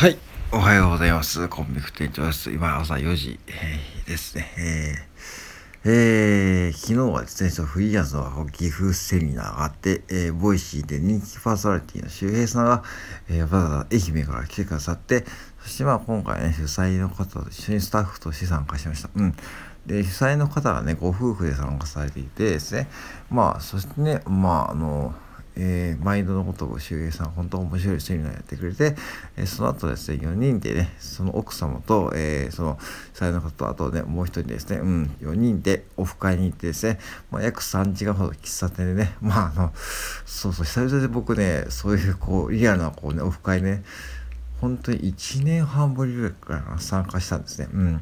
はい。おはようございます。コンビク店長です。今朝4時、えー、ですね。えー、えー、昨日はですね、そフリーランスの岐阜セミナーがあって、えー、ボイシーで人気パーソナリティの周平さんが、えー、わざわざ愛媛から来てくださって、そしてまあ今回ね、主催の方と一緒にスタッフとして参加しました。うん。で、主催の方がね、ご夫婦で参加されていてですね、まあ、そしてね、まあ、あの、えー、マインドのことを周平さん、本当面白いセミナーやってくれて、えー、その後ですね、4人でね、その奥様と、えー、その、才の方と、あとね、もう一人ですね、うん、4人でオフ会に行ってですね、まあ、約3時間ほど喫茶店でね、まあ、あの、そうそう、久々で僕ね、そういう、こう、リアルな、こうね、オフ会ね、本当に1年半ぶりぐらいから参加したんですね。うん。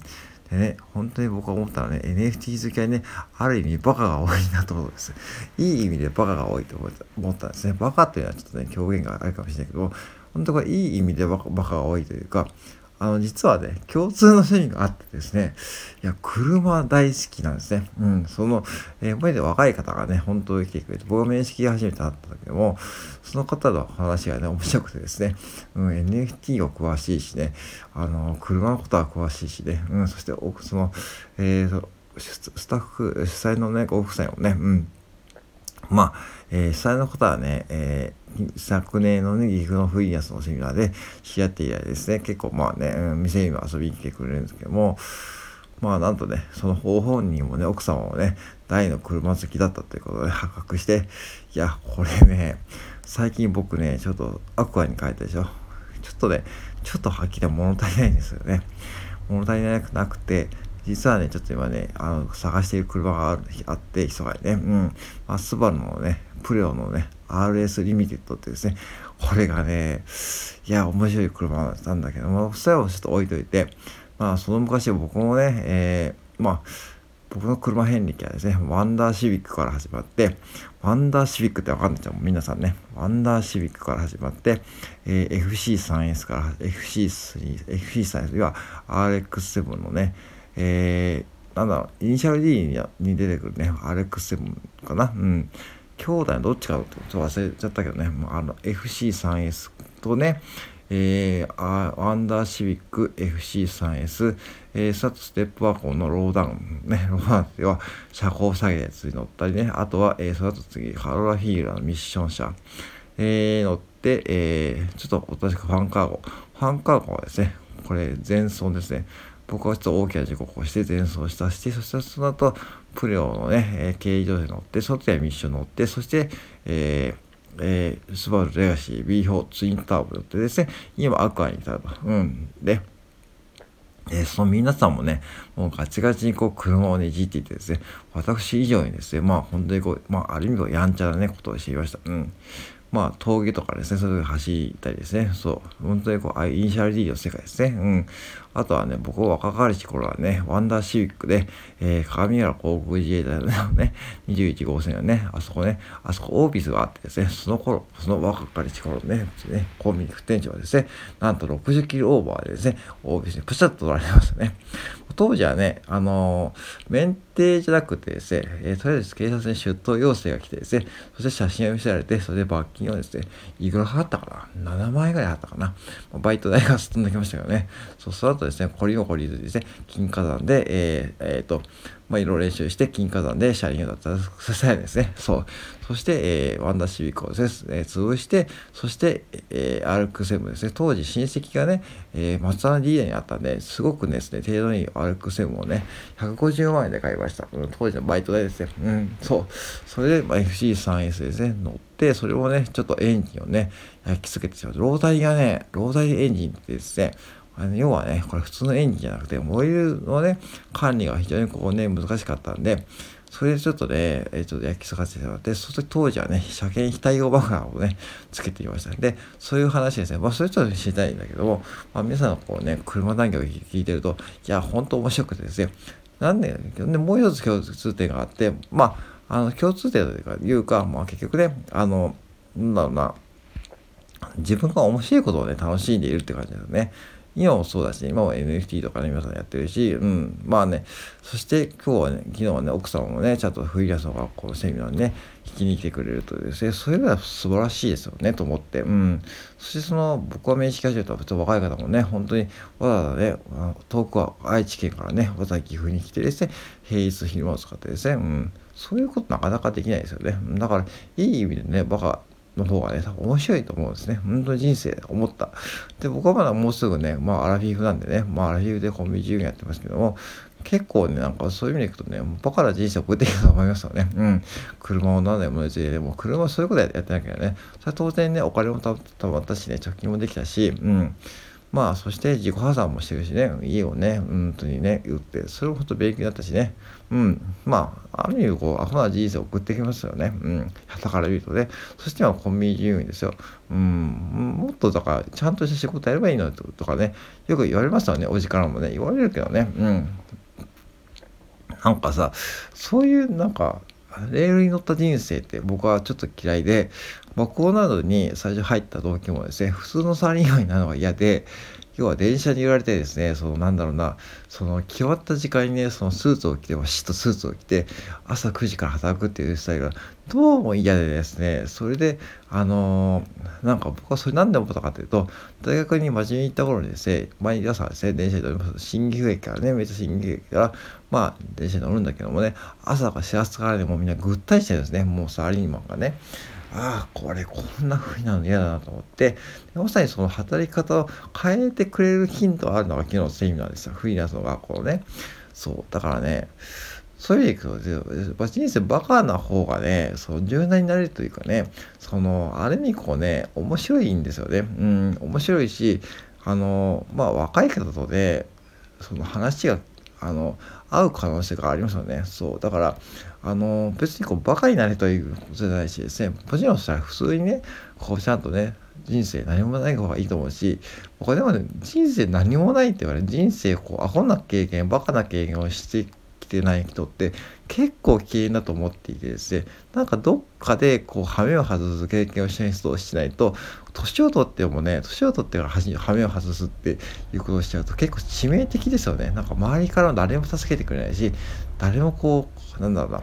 でね、本当に僕は思ったらね、NFT 好きはね、ある意味バカが多いなと思うんです。いい意味でバカが多いと思ったんですね。バカというのはちょっとね、表現があるかもしれないけど、本当はいい意味でバカバカが多いというか、あの、実はね、共通の趣味があってですね、いや、車大好きなんですね。うん、その、えー、前で若い方がね、本当に来てくれて、僕が面識が初めて会った時でも、その方の話がね、面白くてですね、うん、NFT を詳しいしね、あの、車のことは詳しいしね、うん、そして、その、えー、スタッフ、主催のね、ご夫妻もね、うん、まあ、えー、主催の方はね、えー、昨年のね、岐阜のフリーランスのセミナーで知り合って以来ですね、結構まあね、店にも遊びに来てくれるんですけども、まあなんとね、その方本人もね、奥様もね、大の車好きだったということで発覚して、いや、これね、最近僕ね、ちょっとアクアに変えたでしょ。ちょっとね、ちょっとはっきり物足りないんですよね。物足りなくなくて、実はね、ちょっと今ね、あの、探している車があるあって、急がね、うん。まあ、スバルのね、プレオのね、RS リミテッドってですね、これがね、いや、面白い車なんだけども、それをちょっと置いといて、まあ、その昔僕もね、えー、まあ、僕の車遍歴はですね、ワンダーシビックから始まって、ワンダーシビックってわかんないじゃん、皆さんね。ワンダーシビックから始まって、えー、FC3S から FC3、FC3S 要は RX7 のね、えー、なんだろう、イニシャル D に出てくるね、RX7 かな？うん。兄弟のどっちかちょっと忘れちゃったけどね、あの、FC3S とね、えー、アンダーシビック FC3S、えー、サツステップワゴンのローダウン、ね、ローダウンでは車高下げやつに乗ったりね、あとは、えー、その後次、カロラヒーラーのミッション車、えー、乗って、えー、ちょっと私ファンカーゴ。ファンカーゴはですね、これ前走ですね。僕はちょっと大きな事故を起こして前走したして、そしてその後、プレオのね、えー、軽自動車乗って、外やミッション乗って、そして、えー、えー、スバルレガシー B4 ツインターボ乗ってですね、今アクアに至ると。うん。で、えー、その皆さんもね、もうガチガチにこう車をねじっていてですね、私以上にですね、まあ本当にこう、まあある意味こうやんちゃなね、ことをしていました。うん。まあ、峠とかですね、そういう走ったりですね、そう、本当にこう、イニシャル D の世界ですね。うん。あとはね、僕は若かりし頃はね、ワンダーシビックで、えー、鏡原航空自衛隊のね、21号線のね、あそこね、あそこオービスがあってですね、その頃、その若かりし頃ね、ねコンビニ副店長はですね、なんと60キロオーバーでですね、オービスにプシャッと取られましたね。当時はね、あのー、免停じゃなくてですね、えー、とりあえず警察に出頭要請が来てですね、そして写真を見せられて、それで罰金をですね、いくら払ったかな ?7 万円ぐらい払ったかな？バイト代がすっ飛んできましたけどね。そう、その後ですね、こりもこりずですね、金火山で、えー、えー、と、まあ、いろいろ練習して、金火山で車輪を脱させたいですね。そう。そして、えー、ワンダーシビックをですね、潰して、そして、えー、アルクセブンですね、当時親戚がね、えー、松田リーダーにあったんで、すごくですね、程度にアルクセブンをね、150万円で買いました。うん、当時のバイト代ですね。うん、そう。それで、まあ、FC3S ですね、乗って、それをね、ちょっとエンジンをね、焼き付けてしまう。ロータリがね、ロータリエンジンってですね、あの要はね、これ普通のエンジンじゃなくて、燃えるのね、管理が非常にこうね、難しかったんで、それでちょっとね、えちょっと焼き付かせてもらって、そして当時はね、車検非対応バカをね、つけていました。で、そういう話ですね。まあ、それちょっと知りたいんだけども、まあ、皆さんのこうね、車談義を聞いてると、いや、本当面白くてですね、なんで、でもう一つ共通点があって、まあ、あの、共通点というか、まあ、結局ね、あの、なんだろうな、自分が面白いことをね、楽しんでいるって感じですね。今もそうだし、今も NFT とかね、皆さんやってるし、うん、まあね、そして今日はね、昨日はね、奥様もね、ちゃんとフリーランスの学校のセミナーにね、聞きに来てくれるとですね、それが素晴らしいですよね、と思って、うん。そしてその、僕は面識始めた普通若い方もね、本当にわざわざね、遠くは愛知県からね、わざわざ岐阜に来てですね、平日昼間を使ってですね、うん。そういうことなかなかできないですよね。だから、いい意味でね、バカの方がね、多分面白いと思うんですね。本当に人生思った。で、僕はまだもうすぐね、まあアラフィフなんでね、まあアラフィフでコンビニ従業やってますけども、結構ね、なんかそういう意味でいくとね、バカな人生を送ってきたと思いますよね。うん。車を何年も別に、でも車はそういうことやってなきゃね、それは当然ね、お金もたぶん私ね、貯金もできたし、うん。まあ、そして自己破産もしてるしね、家をね、本当にね、売って、それも本当勉強になったしね、うん、まあ、ある意味、こう、アホな人生を送ってきますよね、うん、旗から見るとね、そしてはコンビニ自由ですよ、うん、もっとだから、ちゃんとした仕事やればいいのとかね、よく言われますよね、おじからもね、言われるけどね、うん。なんかさ、そういうなんか、レールに乗った人生って僕はちょっと嫌いで、学校などに最初入った動機もですね、普通のサラリーマンになるのが嫌で、要は電車に揺られてですね、そのなんだろうな、その決まった時間にね、そのスーツを着て、バシッとスーツを着て、朝9時から働くっていうスタイルがどうも嫌でですね、それで、あのー、なんか僕はそれ何で思ったかというと、大学に真面目に行った頃にですね、毎朝ですね、電車に乗ります。新岐阜駅からね、めっちゃ新岐阜駅から、まあ、電車に乗るんだけどもね、朝から始発からね、もうみんなぐったりしてるんですね、もうサラリーマンがね。ああ、これこんな風になるの嫌だなと思って、まさにその働き方を変えてくれるヒントがあるのが昨日のセミナーですよ。フリーランスの学校ね。そう。だからね、そういう意味でいくと、人生バカな方がね、その柔軟になれるというかね、その、ある意味こうね、面白いんですよね。うん、面白いし、あの、まあ若い方とね、その話が、あの、会う可能性がありますよね。そう。だから、あの、別にこう、バカになれということじゃないしですね、もちろんしたら普通にね、こう、ちゃんとね、人生何もない方がいいと思うし、これでもね、人生何もないって言われる、人生こう、アホな経験、バカな経験をしててない人って結構危険だと思っていてですね、なんかどっかでこう、羽目を外す経験をしない人をしないと、年を取ってもね、年を取ってから羽目を外すっていうことをしちゃうと結構致命的ですよね。なんか周りから誰も助けてくれないし、誰もこう、なんだろうな、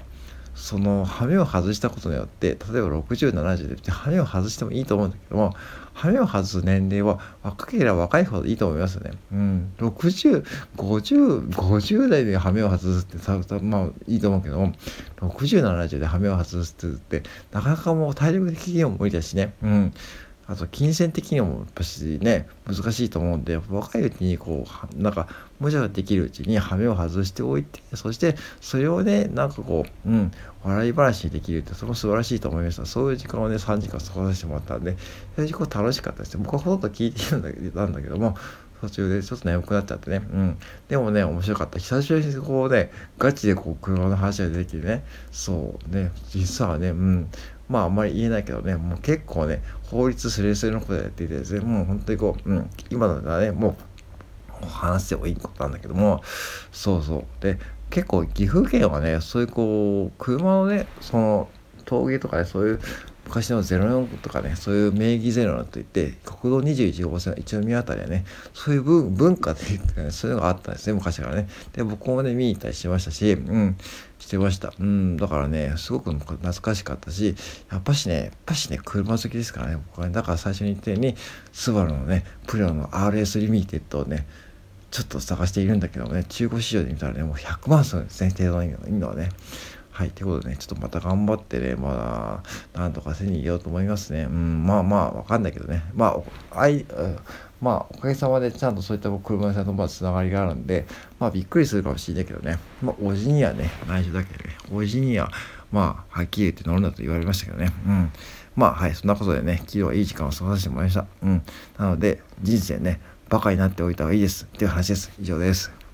その羽目を外したことによって例えば6070で羽目を外してもいいと思うんだけども羽目を外す年齢は若ければ若いほどいいと思いますよね。うん、6050代で羽目を外すってさまあいいと思うけども6070で羽目を外すってなかなかもう体力的にも無理だしね。うんあと金銭的にもやっぱしね難しいと思うんで若いうちにこうなんか無茶ができるうちに羽目を外しておいてそしてそれをねなんかこううん笑い話にできるってそれも素晴らしいと思いましたそういう時間をね3時間過ごさせてもらったんで非常に楽しかったです僕はほとんど聞いているんんだけども途中でちょっと眠くなっちゃってね。うん。でもね、面白かった。久しぶりにこうね、ガチでこう車の話が出てきてね、そうね、実はね、うん。まああんまり言えないけどね、もう結構ね、法律すれすれのことやっていてですね、もう本当にこう、うん、今のはね、もう話してもいいことなんだけども、そうそう。で、結構岐阜県はね、そういうこう、車のね、その峠とかね、そういう昔の04とかね、そういう名義ゼロといって、国道21号線の一宮あたりはね、そういう文化っていうかね、そういうのがあったんですね、昔からね。で、僕もね、見に行ったりしてましたし、うん、してました。うん、だからね、すごく懐かしかったし、やっぱしね、やっぱしね、車好きですからね、僕はね、だから最初に言ったように、スバルのね、プロの RS リミテッドをね、ちょっと探しているんだけどもね、中古市場で見たらね、もう100万するんですね、程度のいいのはね。はい、ということでね、ちょっとまた頑張ってね、まあ、なんとかせに行ようと思いますね。うん、まあまあ、わかんないけどね。まあ、あい、うん、まあ、おかげさまでちゃんとそういった車屋さんとまあつながりがあるんで、まあ、びっくりするかもしれないけどね。まあ、おじにはね、内緒だけどね、おじには、まあ、はっきり言って乗るんだと言われましたけどね。うん。まあ、はい、そんなことでね、昨日はいい時間を過ごさせてもらいました。うん。なので、人生ね、バカになっておいた方がいいです。っていう話です。以上です。